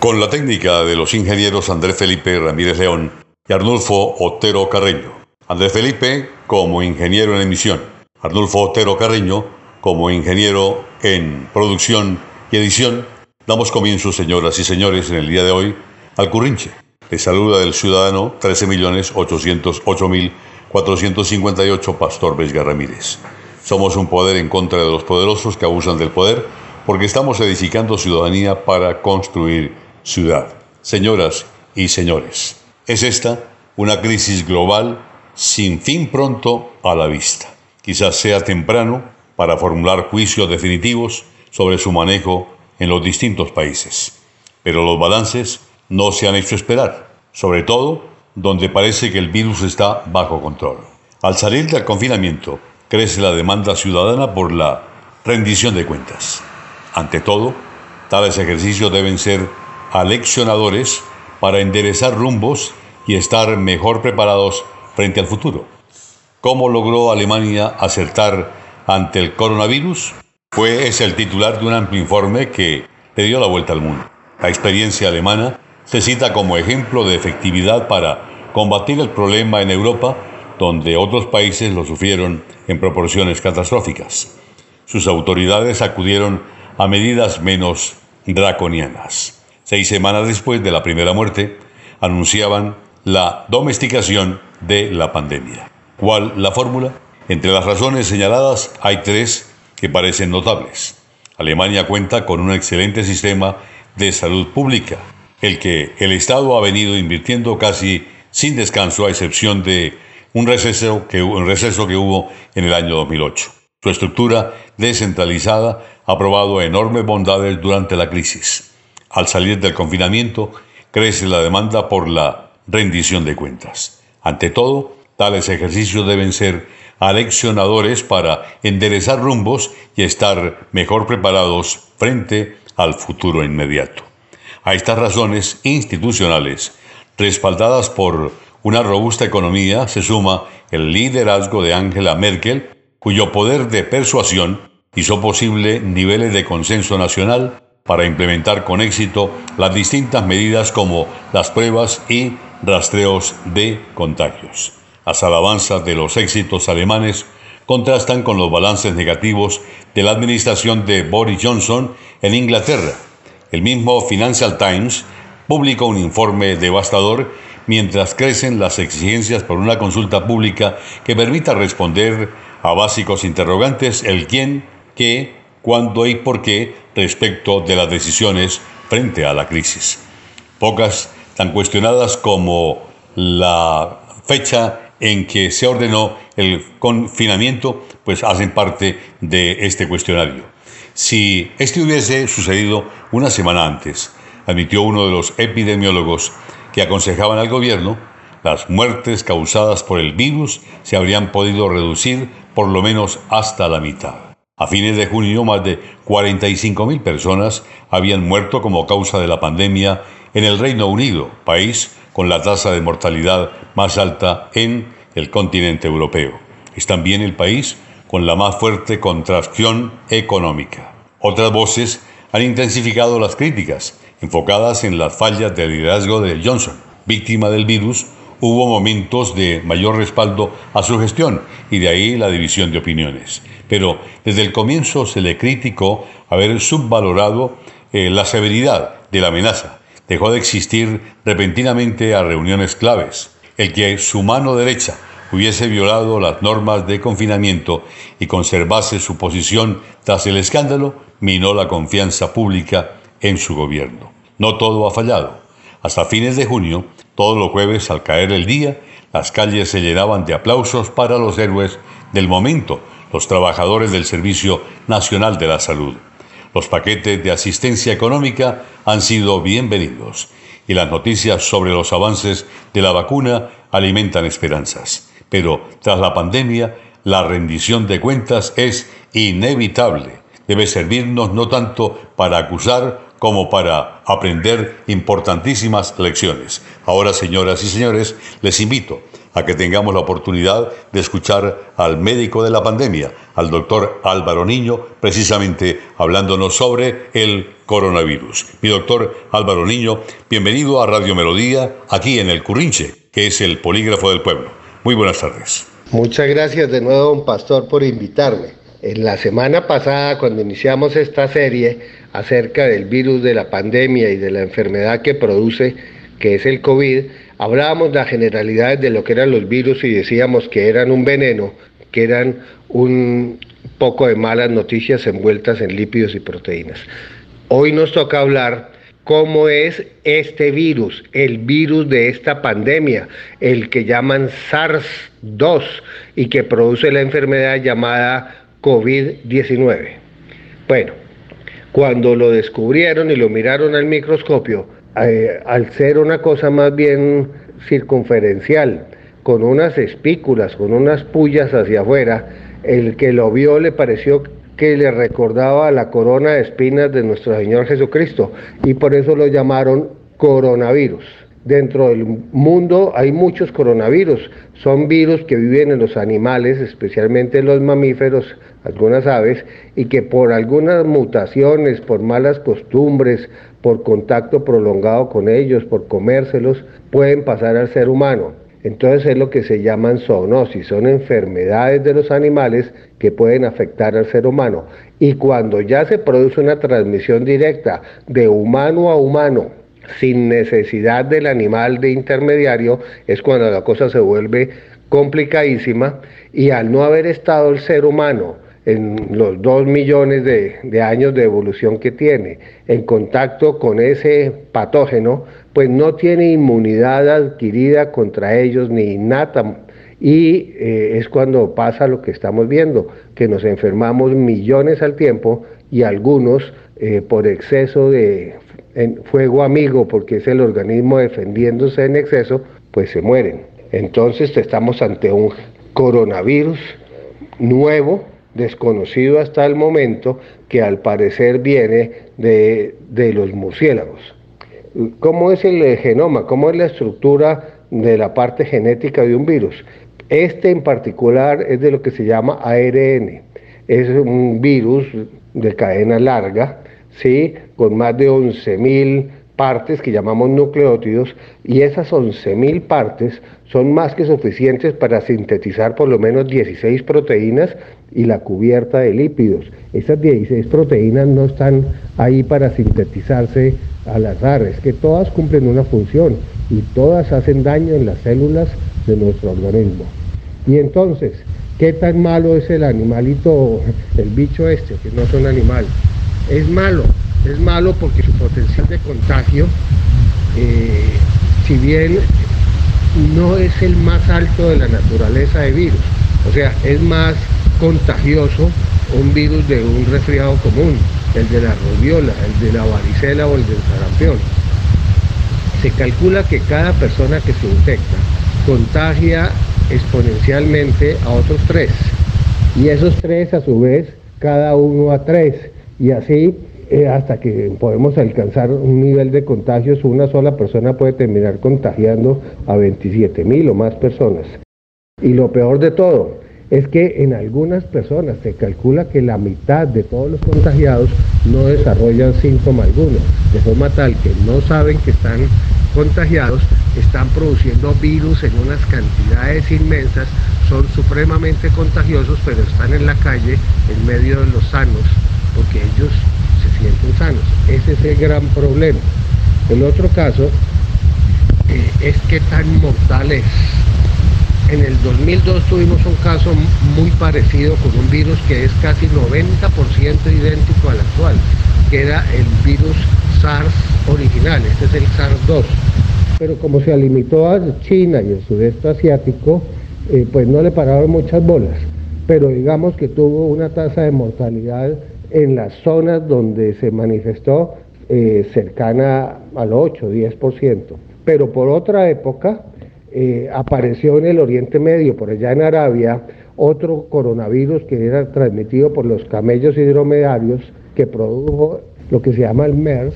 Con la técnica de los ingenieros Andrés Felipe Ramírez León y Arnulfo Otero Carreño. Andrés Felipe como ingeniero en emisión. Arnulfo Otero Carreño como ingeniero en producción y edición. Damos comienzo, señoras y señores, en el día de hoy al Currinche. Le saluda el ciudadano 13.808.458 Pastor Vesga Ramírez. Somos un poder en contra de los poderosos que abusan del poder porque estamos edificando ciudadanía para construir ciudad. Señoras y señores, es esta una crisis global sin fin pronto a la vista. Quizás sea temprano para formular juicios definitivos sobre su manejo en los distintos países, pero los balances no se han hecho esperar, sobre todo donde parece que el virus está bajo control. Al salir del confinamiento, crece la demanda ciudadana por la rendición de cuentas. Ante todo, tales ejercicios deben ser aleccionadores para enderezar rumbos y estar mejor preparados frente al futuro. ¿Cómo logró Alemania acertar ante el coronavirus? Fue ese el titular de un amplio informe que le dio la vuelta al mundo. La experiencia alemana se cita como ejemplo de efectividad para combatir el problema en Europa, donde otros países lo sufrieron en proporciones catastróficas. Sus autoridades acudieron a medidas menos draconianas seis semanas después de la primera muerte, anunciaban la domesticación de la pandemia. ¿Cuál la fórmula? Entre las razones señaladas hay tres que parecen notables. Alemania cuenta con un excelente sistema de salud pública, el que el Estado ha venido invirtiendo casi sin descanso, a excepción de un receso que, un receso que hubo en el año 2008. Su estructura descentralizada ha probado enormes bondades durante la crisis. Al salir del confinamiento, crece la demanda por la rendición de cuentas. Ante todo, tales ejercicios deben ser aleccionadores para enderezar rumbos y estar mejor preparados frente al futuro inmediato. A estas razones institucionales, respaldadas por una robusta economía, se suma el liderazgo de Angela Merkel, cuyo poder de persuasión hizo posible niveles de consenso nacional para implementar con éxito las distintas medidas como las pruebas y rastreos de contagios. Las alabanzas de los éxitos alemanes contrastan con los balances negativos de la administración de Boris Johnson en Inglaterra. El mismo Financial Times publicó un informe devastador mientras crecen las exigencias por una consulta pública que permita responder a básicos interrogantes el quién, qué, cuándo y por qué respecto de las decisiones frente a la crisis. Pocas tan cuestionadas como la fecha en que se ordenó el confinamiento, pues hacen parte de este cuestionario. Si este hubiese sucedido una semana antes, admitió uno de los epidemiólogos que aconsejaban al gobierno, las muertes causadas por el virus se habrían podido reducir por lo menos hasta la mitad. A fines de junio, más de 45.000 personas habían muerto como causa de la pandemia en el Reino Unido, país con la tasa de mortalidad más alta en el continente europeo. Es también el país con la más fuerte contracción económica. Otras voces han intensificado las críticas, enfocadas en las fallas del liderazgo de Johnson, víctima del virus hubo momentos de mayor respaldo a su gestión y de ahí la división de opiniones. Pero desde el comienzo se le criticó haber subvalorado eh, la severidad de la amenaza. Dejó de existir repentinamente a reuniones claves. El que su mano derecha hubiese violado las normas de confinamiento y conservase su posición tras el escándalo, minó la confianza pública en su gobierno. No todo ha fallado. Hasta fines de junio, todos los jueves al caer el día, las calles se llenaban de aplausos para los héroes del momento, los trabajadores del Servicio Nacional de la Salud. Los paquetes de asistencia económica han sido bienvenidos y las noticias sobre los avances de la vacuna alimentan esperanzas. Pero tras la pandemia, la rendición de cuentas es inevitable. Debe servirnos no tanto para acusar como para aprender importantísimas lecciones. Ahora, señoras y señores, les invito a que tengamos la oportunidad de escuchar al médico de la pandemia, al doctor Álvaro Niño, precisamente hablándonos sobre el coronavirus. Mi doctor Álvaro Niño, bienvenido a Radio Melodía, aquí en el Currinche, que es el polígrafo del pueblo. Muy buenas tardes. Muchas gracias de nuevo, don Pastor, por invitarme. En la semana pasada, cuando iniciamos esta serie acerca del virus de la pandemia y de la enfermedad que produce, que es el COVID, hablábamos las generalidades de lo que eran los virus y decíamos que eran un veneno, que eran un poco de malas noticias envueltas en lípidos y proteínas. Hoy nos toca hablar cómo es este virus, el virus de esta pandemia, el que llaman SARS-2 y que produce la enfermedad llamada COVID-19. Bueno, cuando lo descubrieron y lo miraron al microscopio, eh, al ser una cosa más bien circunferencial, con unas espículas, con unas pullas hacia afuera, el que lo vio le pareció que le recordaba la corona de espinas de nuestro Señor Jesucristo y por eso lo llamaron coronavirus. Dentro del mundo hay muchos coronavirus, son virus que viven en los animales, especialmente en los mamíferos, algunas aves, y que por algunas mutaciones, por malas costumbres, por contacto prolongado con ellos, por comérselos, pueden pasar al ser humano. Entonces es lo que se llaman zoonosis, son enfermedades de los animales que pueden afectar al ser humano. Y cuando ya se produce una transmisión directa de humano a humano, sin necesidad del animal de intermediario, es cuando la cosa se vuelve complicadísima y al no haber estado el ser humano en los dos millones de, años de evolución que tiene en contacto con ese patógeno, pues no tiene inmunidad adquirida contra ellos ni innata. Y eh, es cuando pasa lo que estamos viendo, que nos enfermamos millones al tiempo y algunos eh, por exceso de fuego amigo, porque es el organismo defendiéndose en exceso, pues se mueren. Entonces estamos ante un coronavirus nuevo desconocido hasta el momento, que al parecer viene de, los murciélagos. ¿Cómo es el genoma? ¿Cómo es la estructura de la parte genética de un virus? Este en particular es de lo que se llama ARN. Es un virus de cadena larga, ¿sí? con más de 11.000 partes que llamamos nucleótidos y esas 11.000 partes son más que suficientes para sintetizar por lo menos 16 proteínas y la cubierta de lípidos. Esas 16 proteínas no están ahí para sintetizarse al azar, es que todas cumplen una función y todas hacen daño en las células de nuestro organismo. Y entonces, ¿qué tan malo es el animalito, el bicho este, que no es un animal? Es malo, es malo porque su potencial de contagio, eh, si bien no es el más alto de la naturaleza de virus, o sea, es más contagioso un virus de un resfriado común, el de la rubiola, el de la varicela o el del sarampión. Se calcula que cada persona que se infecta contagia exponencialmente a otros tres y esos tres a su vez cada uno a tres y así eh, hasta que podemos alcanzar un nivel de contagios, una sola persona puede terminar contagiando a 27 mil o más personas. Y lo peor de todo es que en algunas personas se calcula que la mitad de todos los contagiados no desarrollan síntoma alguno, de forma tal que no saben que están contagiados, están produciendo virus en unas cantidades inmensas, son supremamente contagiosos, pero están en la calle en medio de los sanos, porque ellos sanos. Ese es el gran problema. El otro caso eh, es que tan mortal es. En el 2002 tuvimos un caso muy parecido con un virus que es casi 90% idéntico al actual, que era el virus SARS original, este es el SARS-2. Pero como se limitó a China y el sudeste asiático, eh, pues no le pararon muchas bolas. Pero digamos que tuvo una tasa de mortalidad en las zonas donde se manifestó eh, cercana al 8, 10%. Pero por otra época eh, apareció en el Oriente Medio, por allá en Arabia, otro coronavirus que era transmitido por los camellos y dromedarios que produjo lo que se llama el MERS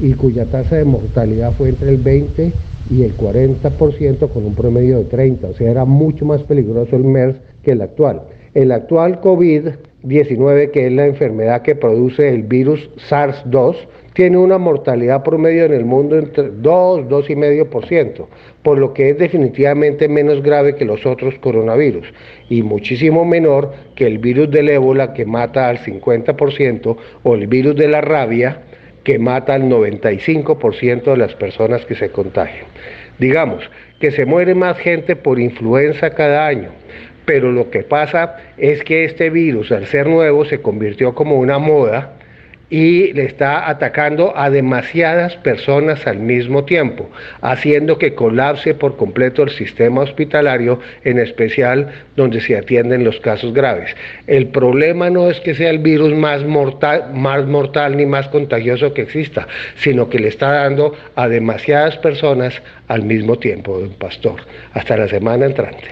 y cuya tasa de mortalidad fue entre el 20 y el 40% con un promedio de 30, o sea, era mucho más peligroso el MERS que el actual. El actual COVID-19, que es la enfermedad que produce el virus SARS-2, tiene una mortalidad promedio en el mundo entre 2, 2,5%, por lo que es definitivamente menos grave que los otros coronavirus y muchísimo menor que el virus del ébola que mata al 50% o el virus de la rabia que mata al 95% de las personas que se contagian. Digamos que se muere más gente por influenza cada año, pero lo que pasa es que este virus, al ser nuevo, se convirtió como una moda y le está atacando a demasiadas personas al mismo tiempo, haciendo que colapse por completo el sistema hospitalario, en especial donde se atienden los casos graves. El problema no es que sea el virus más mortal, más mortal ni más contagioso que exista, sino que le está dando a demasiadas personas al mismo tiempo, don Pastor. Hasta la semana entrante.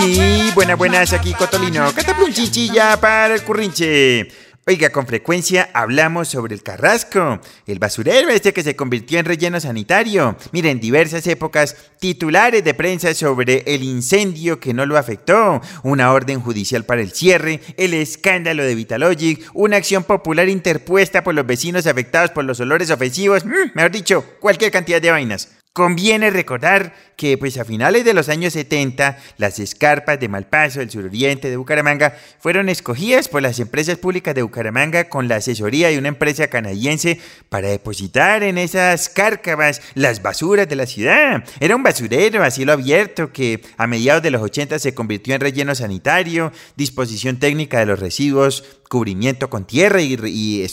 Sí, buenas, buenas, aquí Cotolino. Cataplum chinchilla para el currinche. Oiga, con frecuencia hablamos sobre el carrasco, el basurero este que se convirtió en relleno sanitario. Miren, diversas épocas, titulares de prensa sobre el incendio que no lo afectó, una orden judicial para el cierre, el escándalo de Vitalogic, una acción popular interpuesta por los vecinos afectados por los olores ofensivos, mm, mejor dicho, cualquier cantidad de vainas. Conviene recordar que pues a finales de los años 70 las escarpas de Malpaso, del suroriente de Bucaramanga, fueron escogidas por las empresas públicas de Bucaramanga con la asesoría de una empresa canadiense para depositar en esas cárcavas las basuras de la ciudad. Era un basurero a cielo abierto que a mediados de los 80 se convirtió en relleno sanitario, disposición técnica de los residuos, cubrimiento con tierra y,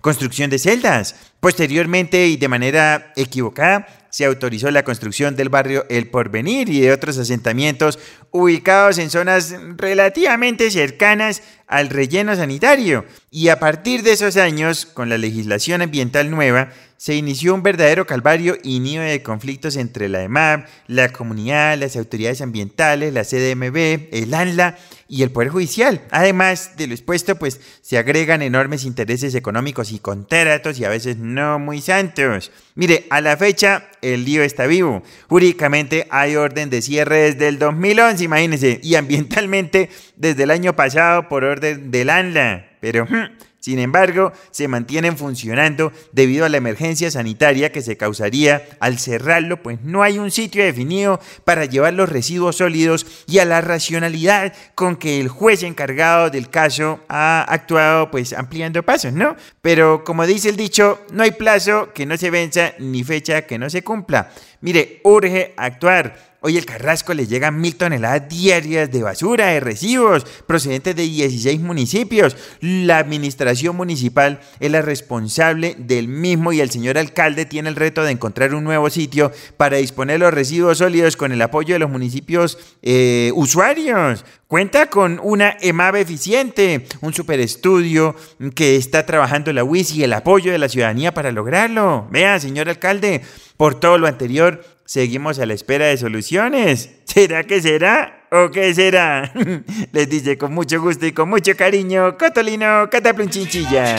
construcción de celdas. Posteriormente y de manera equivocada, se autorizó la construcción del barrio El Porvenir y de otros asentamientos ubicados en zonas relativamente cercanas al relleno sanitario. Y a partir de esos años, con la legislación ambiental nueva, se inició un verdadero calvario y nido de conflictos entre la EMAP, la comunidad, las autoridades ambientales, la CDMB, el ANLA y el Poder Judicial. Además de lo expuesto, pues se agregan enormes intereses económicos y contratos y a veces no muy santos. Mire, a la fecha el lío está vivo. Jurídicamente hay orden de cierre desde el 2011, imagínense, y ambientalmente desde el año pasado por orden del ANLA. Pero... Hmm, sin embargo, se mantienen funcionando debido a la emergencia sanitaria que se causaría al cerrarlo, pues no hay un sitio definido para llevar los residuos sólidos y a la racionalidad con que el juez encargado del caso ha actuado pues ampliando pasos, ¿no? Pero como dice el dicho, no hay plazo que no se venza ni fecha que no se cumpla. Mire, urge actuar. Hoy el Carrasco le llegan mil toneladas diarias de basura, de residuos, procedentes de 16 municipios. La administración municipal es la responsable del mismo y el señor alcalde tiene el reto de encontrar un nuevo sitio para disponer los residuos sólidos con el apoyo de los municipios eh, usuarios. Cuenta con una EMAB eficiente, un superestudio que está trabajando la UIS y el apoyo de la ciudadanía para lograrlo. Vea, señor alcalde, por todo lo anterior, seguimos a la espera de soluciones. ¿Será que será o qué será? Les dice con mucho gusto y con mucho cariño, Cotolino Cataplun-Chinchilla.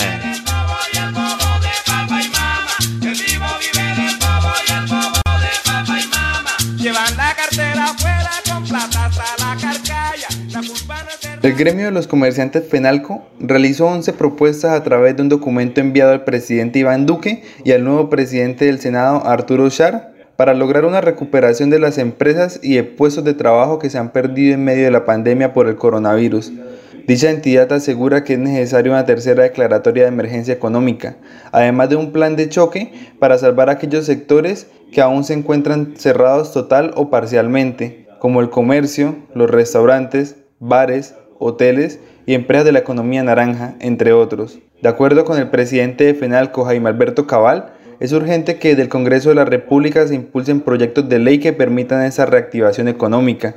El gremio de los comerciantes FENALCO realizó 11 propuestas a través de un documento enviado al presidente Iván Duque y al nuevo presidente del Senado Arturo Char para lograr una recuperación de las empresas y de puestos de trabajo que se han perdido en medio de la pandemia por el coronavirus. Dicha entidad asegura que es necesaria una tercera declaratoria de emergencia económica, además de un plan de choque para salvar aquellos sectores que aún se encuentran cerrados total o parcialmente, como el comercio, los restaurantes, bares, hoteles y empresas de la economía naranja, entre otros. De acuerdo con el presidente de FENALCO, Jaime Alberto Cabal, Es urgente que del Congreso de la República se impulsen proyectos de ley que permitan esa reactivación económica.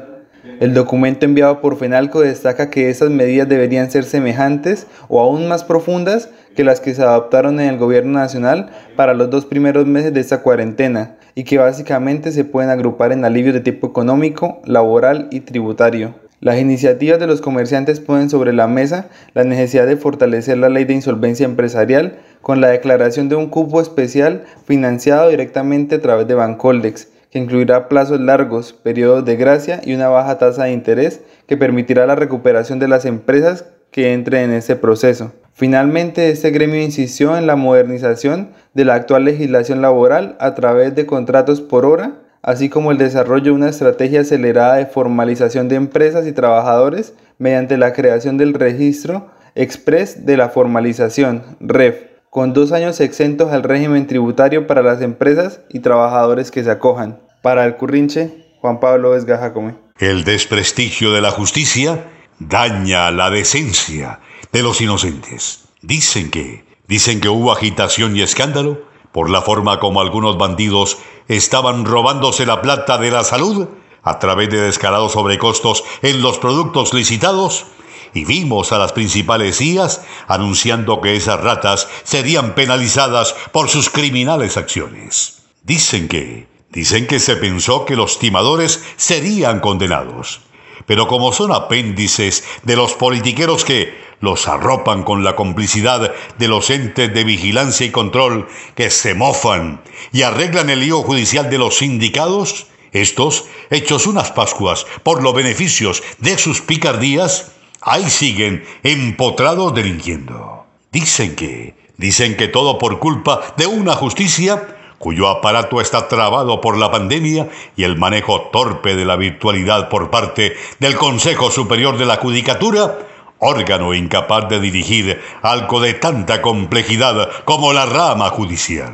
El documento enviado por FENALCO destaca que esas medidas deberían ser semejantes o aún más profundas que las que se adoptaron en el gobierno nacional para los dos primeros meses de esta cuarentena y que básicamente se pueden agrupar en alivios de tipo económico, laboral y tributario. Las iniciativas de los comerciantes ponen sobre la mesa la necesidad de fortalecer la ley de insolvencia empresarial con la declaración de un cupo especial financiado directamente a través de Bancoldex, que incluirá plazos largos, periodos de gracia y una baja tasa de interés que permitirá la recuperación de las empresas que entren en ese proceso. Finalmente, este gremio insistió en la modernización de la actual legislación laboral a través de contratos por hora, así como el desarrollo de una estrategia acelerada de formalización de empresas y trabajadores mediante la creación del registro express de la formalización, REF, con dos años exentos al régimen tributario para las empresas y trabajadores que se acojan. Para el Currinche, Juan Pablo Esgajacome. El desprestigio de la justicia daña la decencia de los inocentes. Dicen que, dicen que hubo agitación y escándalo por la forma como algunos bandidos estaban robándose la plata de la salud a través de descarados sobrecostos en los productos licitados y vimos a las principales IAS anunciando que esas ratas serían penalizadas por sus criminales acciones. Dicen que, dicen que se pensó que los timadores serían condenados. Pero como son apéndices de los politiqueros que los arropan con la complicidad de los entes de vigilancia y control que se mofan y arreglan el lío judicial de los sindicados, estos, hechos unas Pascuas por los beneficios de sus picardías, ahí siguen empotrados delinquiendo. Dicen que, dicen que todo por culpa de una justicia cuyo aparato está trabado por la pandemia y el manejo torpe de la virtualidad por parte del Consejo Superior de la Judicatura, órgano incapaz de dirigir algo de tanta complejidad como la rama judicial.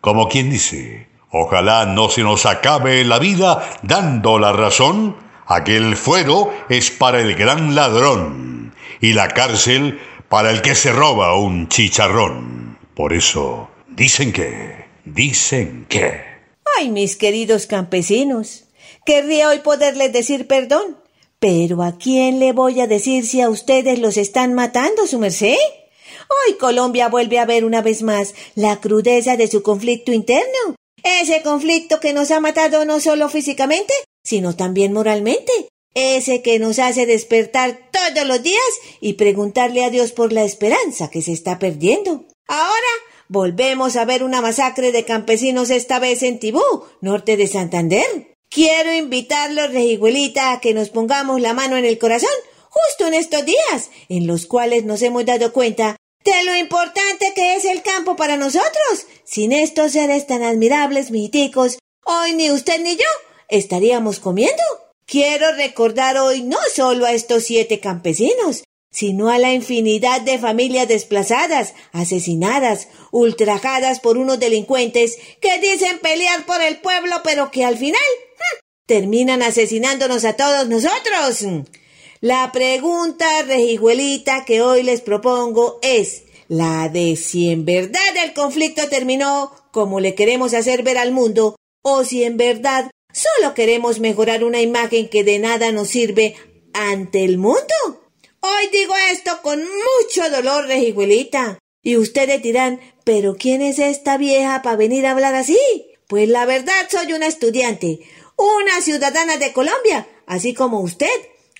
Como quien dice, ojalá no se nos acabe la vida dando la razón Aquel fuero es para el gran ladrón y la cárcel para el que se roba un chicharrón. Por eso, dicen que, dicen que... Ay, mis queridos campesinos, querría hoy poderles decir perdón, pero ¿a quién le voy a decir si a ustedes los están matando, su merced? Hoy Colombia vuelve a ver una vez más la crudeza de su conflicto interno. Ese conflicto que nos ha matado no solo físicamente, sino también moralmente, ese que nos hace despertar todos los días y preguntarle a Dios por la esperanza que se está perdiendo. Ahora volvemos a ver una masacre de campesinos esta vez en Tibú, norte de Santander. Quiero invitarlos, Rejiguelita, a que nos pongamos la mano en el corazón justo en estos días, en los cuales nos hemos dado cuenta de lo importante que es el campo para nosotros. Sin estos seres tan admirables, mijiticos, hoy ni usted ni yo estaríamos comiendo. Quiero recordar hoy no solo a estos siete campesinos, sino a la infinidad de familias desplazadas, asesinadas, ultrajadas por unos delincuentes que dicen pelear por el pueblo, pero que al final terminan asesinándonos a todos nosotros. La pregunta, rejijuelita, que hoy les propongo es la de si en verdad el conflicto terminó como le queremos hacer ver al mundo, o si en verdad Solo queremos mejorar una imagen que de nada nos sirve ante el mundo. Hoy digo esto con mucho dolor, Rejiguelita. Y ustedes dirán, ¿pero quién es esta vieja para venir a hablar así? Pues la verdad soy una estudiante, una ciudadana de Colombia, así como usted,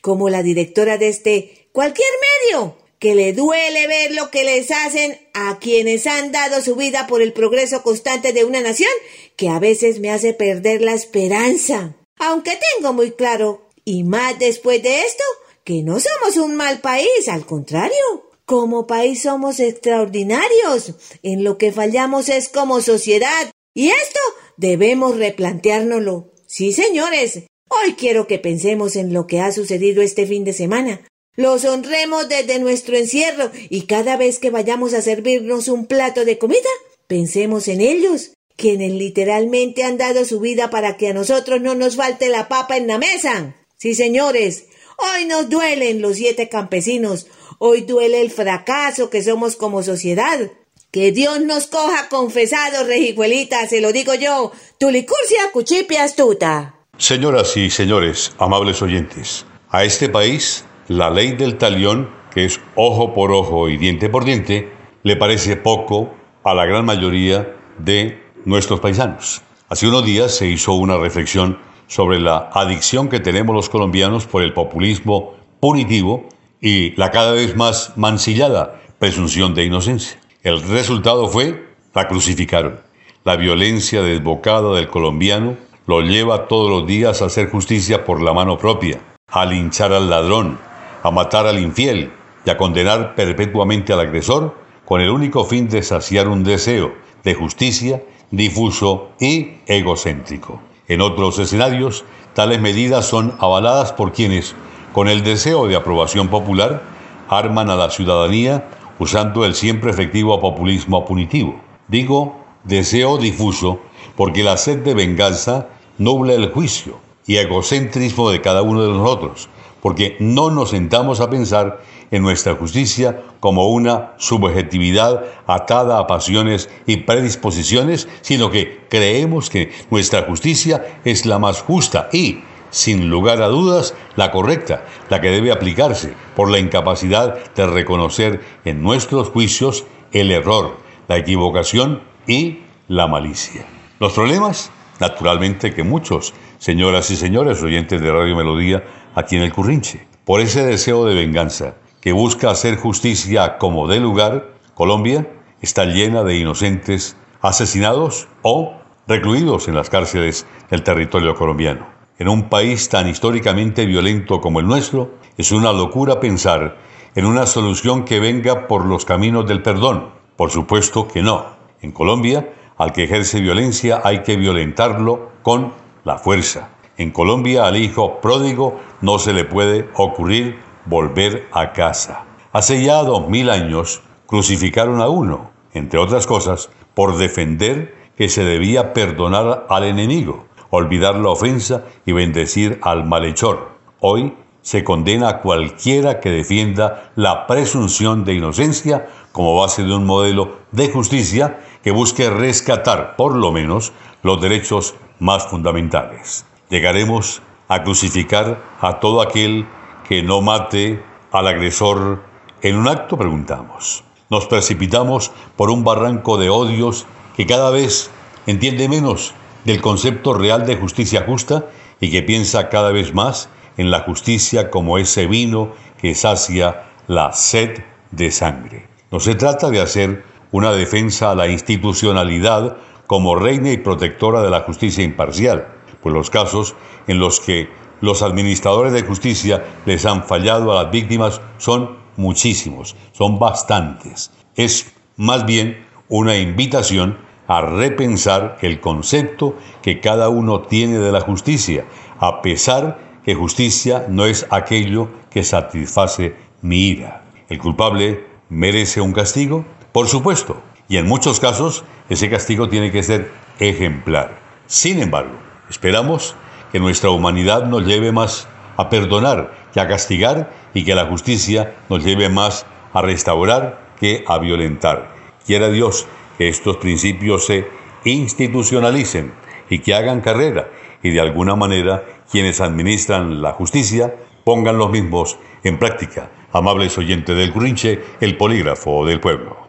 como la directora de este cualquier medio que le duele ver lo que les hacen a quienes han dado su vida por el progreso constante de una nación, que a veces me hace perder la esperanza. Aunque tengo muy claro, y más después de esto, que no somos un mal país, al contrario. Como país somos extraordinarios. En lo que fallamos es como sociedad. Y esto debemos replanteárnoslo. Sí, señores. Hoy quiero que pensemos en lo que ha sucedido este fin de semana. Los honremos desde nuestro encierro y cada vez que vayamos a servirnos un plato de comida, pensemos en ellos, quienes literalmente han dado su vida para que a nosotros no nos falte la papa en la mesa. Sí, señores, hoy nos duelen los siete campesinos, hoy duele el fracaso que somos como sociedad. Que Dios nos coja confesados, rejijuelita, se lo digo yo. Tu licurcia cuchipia astuta. Señoras y señores, amables oyentes, a este país la ley del talión, que es ojo por ojo y diente por diente, le parece poco a la gran mayoría de nuestros paisanos. Hace unos días se hizo una reflexión sobre la adicción que tenemos los colombianos por el populismo punitivo y la cada vez más mancillada presunción de inocencia. El resultado fue, la crucificaron. La violencia desbocada del colombiano lo lleva todos los días a hacer justicia por la mano propia, a linchar al ladrón, a matar al infiel y a condenar perpetuamente al agresor con el único fin de saciar un deseo de justicia difuso y egocéntrico. En otros escenarios, tales medidas son avaladas por quienes, con el deseo de aprobación popular, arman a la ciudadanía usando el siempre efectivo populismo punitivo. Digo deseo difuso porque la sed de venganza nubla el juicio y egocentrismo de cada uno de nosotros, porque no nos sentamos a pensar en nuestra justicia como una subjetividad atada a pasiones y predisposiciones, sino que creemos que nuestra justicia es la más justa y, sin lugar a dudas, la correcta, la que debe aplicarse por la incapacidad de reconocer en nuestros juicios el error, la equivocación y la malicia. Los problemas, naturalmente que muchos, señoras y señores oyentes de Radio Melodía, aquí en el Currinche, por ese deseo de venganza que busca hacer justicia como de lugar, Colombia está llena de inocentes asesinados o recluidos en las cárceles del territorio colombiano. En un país tan históricamente violento como el nuestro, es una locura pensar en una solución que venga por los caminos del perdón. Por supuesto que no. En Colombia, al que ejerce violencia hay que violentarlo con la fuerza. En Colombia al hijo pródigo no se le puede ocurrir volver a casa. Hace ya dos mil años crucificaron a uno, entre otras cosas, por defender que se debía perdonar al enemigo olvidar la ofensa y bendecir al malhechor. Hoy se condena a cualquiera que defienda la presunción de inocencia como base de un modelo de justicia que busque rescatar, por lo menos, los derechos más fundamentales. Llegaremos a crucificar a todo aquel que no mate al agresor en un acto, preguntamos. Nos precipitamos por un barranco de odios que cada vez entiende menos del concepto real de justicia justa y que piensa cada vez más en la justicia como ese vino que sacia la sed de sangre. No se trata de hacer una defensa a la institucionalidad como reina y protectora de la justicia imparcial, pues los casos en los que los administradores de justicia les han fallado a las víctimas son muchísimos, son bastantes. Es más bien una invitación a repensar el concepto que cada uno tiene de la justicia, a pesar que justicia no es aquello que satisface mi ira. ¿El culpable merece un castigo? Por supuesto, y en muchos casos ese castigo tiene que ser ejemplar. Sin embargo, esperamos que nuestra humanidad nos lleve más a perdonar que a castigar y que la justicia nos lleve más a restaurar que a violentar. Quiera Dios que estos principios se institucionalicen y que hagan carrera y de alguna manera quienes administran la justicia pongan los mismos en práctica. Amables oyentes del Curinche, el polígrafo del pueblo.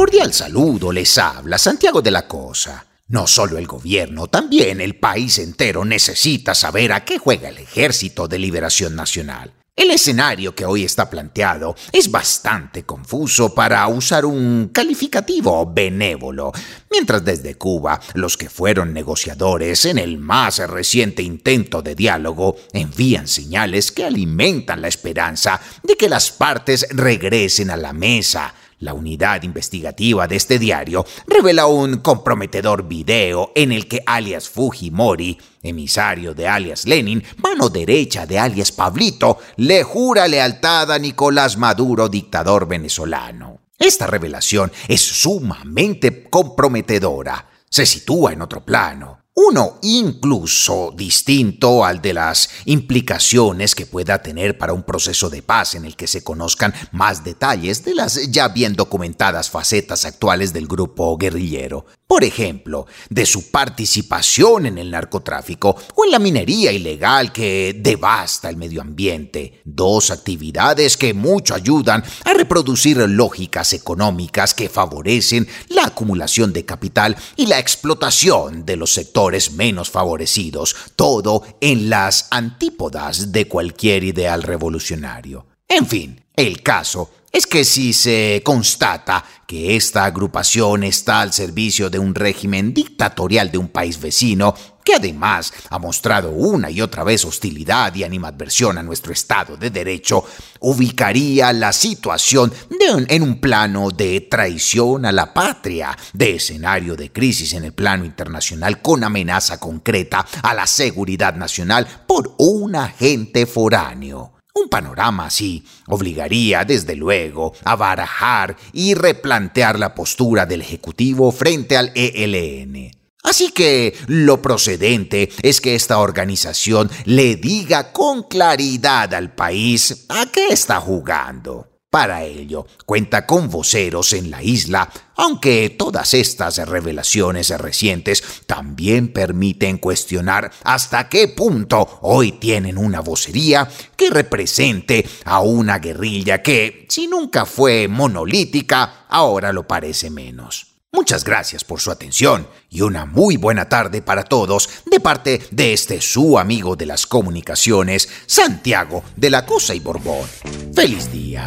Cordial saludo, les habla Santiago de la Cosa. No solo el gobierno, también el país entero necesita saber a qué juega el Ejército de Liberación Nacional. El escenario que hoy está planteado es bastante confuso para usar un calificativo benévolo, mientras desde Cuba los que fueron negociadores en el más reciente intento de diálogo envían señales que alimentan la esperanza de que las partes regresen a la mesa la unidad investigativa de este diario revela un comprometedor video en el que alias Fujimori, emisario de alias Lenin, mano derecha de alias Pablito, le jura lealtad a Nicolás Maduro, dictador venezolano. Esta revelación es sumamente comprometedora. Se sitúa en otro plano. Uno incluso distinto al de las implicaciones que pueda tener para un proceso de paz en el que se conozcan más detalles de las ya bien documentadas facetas actuales del grupo guerrillero. Por ejemplo, de su participación en el narcotráfico o en la minería ilegal que devasta el medio ambiente, dos actividades que mucho ayudan a reproducir lógicas económicas que favorecen la acumulación de capital y la explotación de los sectores menos favorecidos, todo en las antípodas de cualquier ideal revolucionario. En fin, el caso es que si se constata que esta agrupación está al servicio de un régimen dictatorial de un país vecino, que además ha mostrado una y otra vez hostilidad y animadversión a nuestro Estado de Derecho, ubicaría la situación en un plano de traición a la patria, de escenario de crisis en el plano internacional con amenaza concreta a la seguridad nacional por un agente foráneo. Un panorama así obligaría, desde luego, a barajar y replantear la postura del Ejecutivo frente al ELN. Así que lo procedente es que esta organización le diga con claridad al país a qué está jugando. Para ello, cuenta con voceros en la isla, aunque todas estas revelaciones recientes también permiten cuestionar hasta qué punto hoy tienen una vocería que represente a una guerrilla que, si nunca fue monolítica, ahora lo parece menos. Muchas gracias por su atención y una muy buena tarde para todos de parte de este su amigo de las comunicaciones, Santiago de la Cosa y Borbón. ¡Feliz día!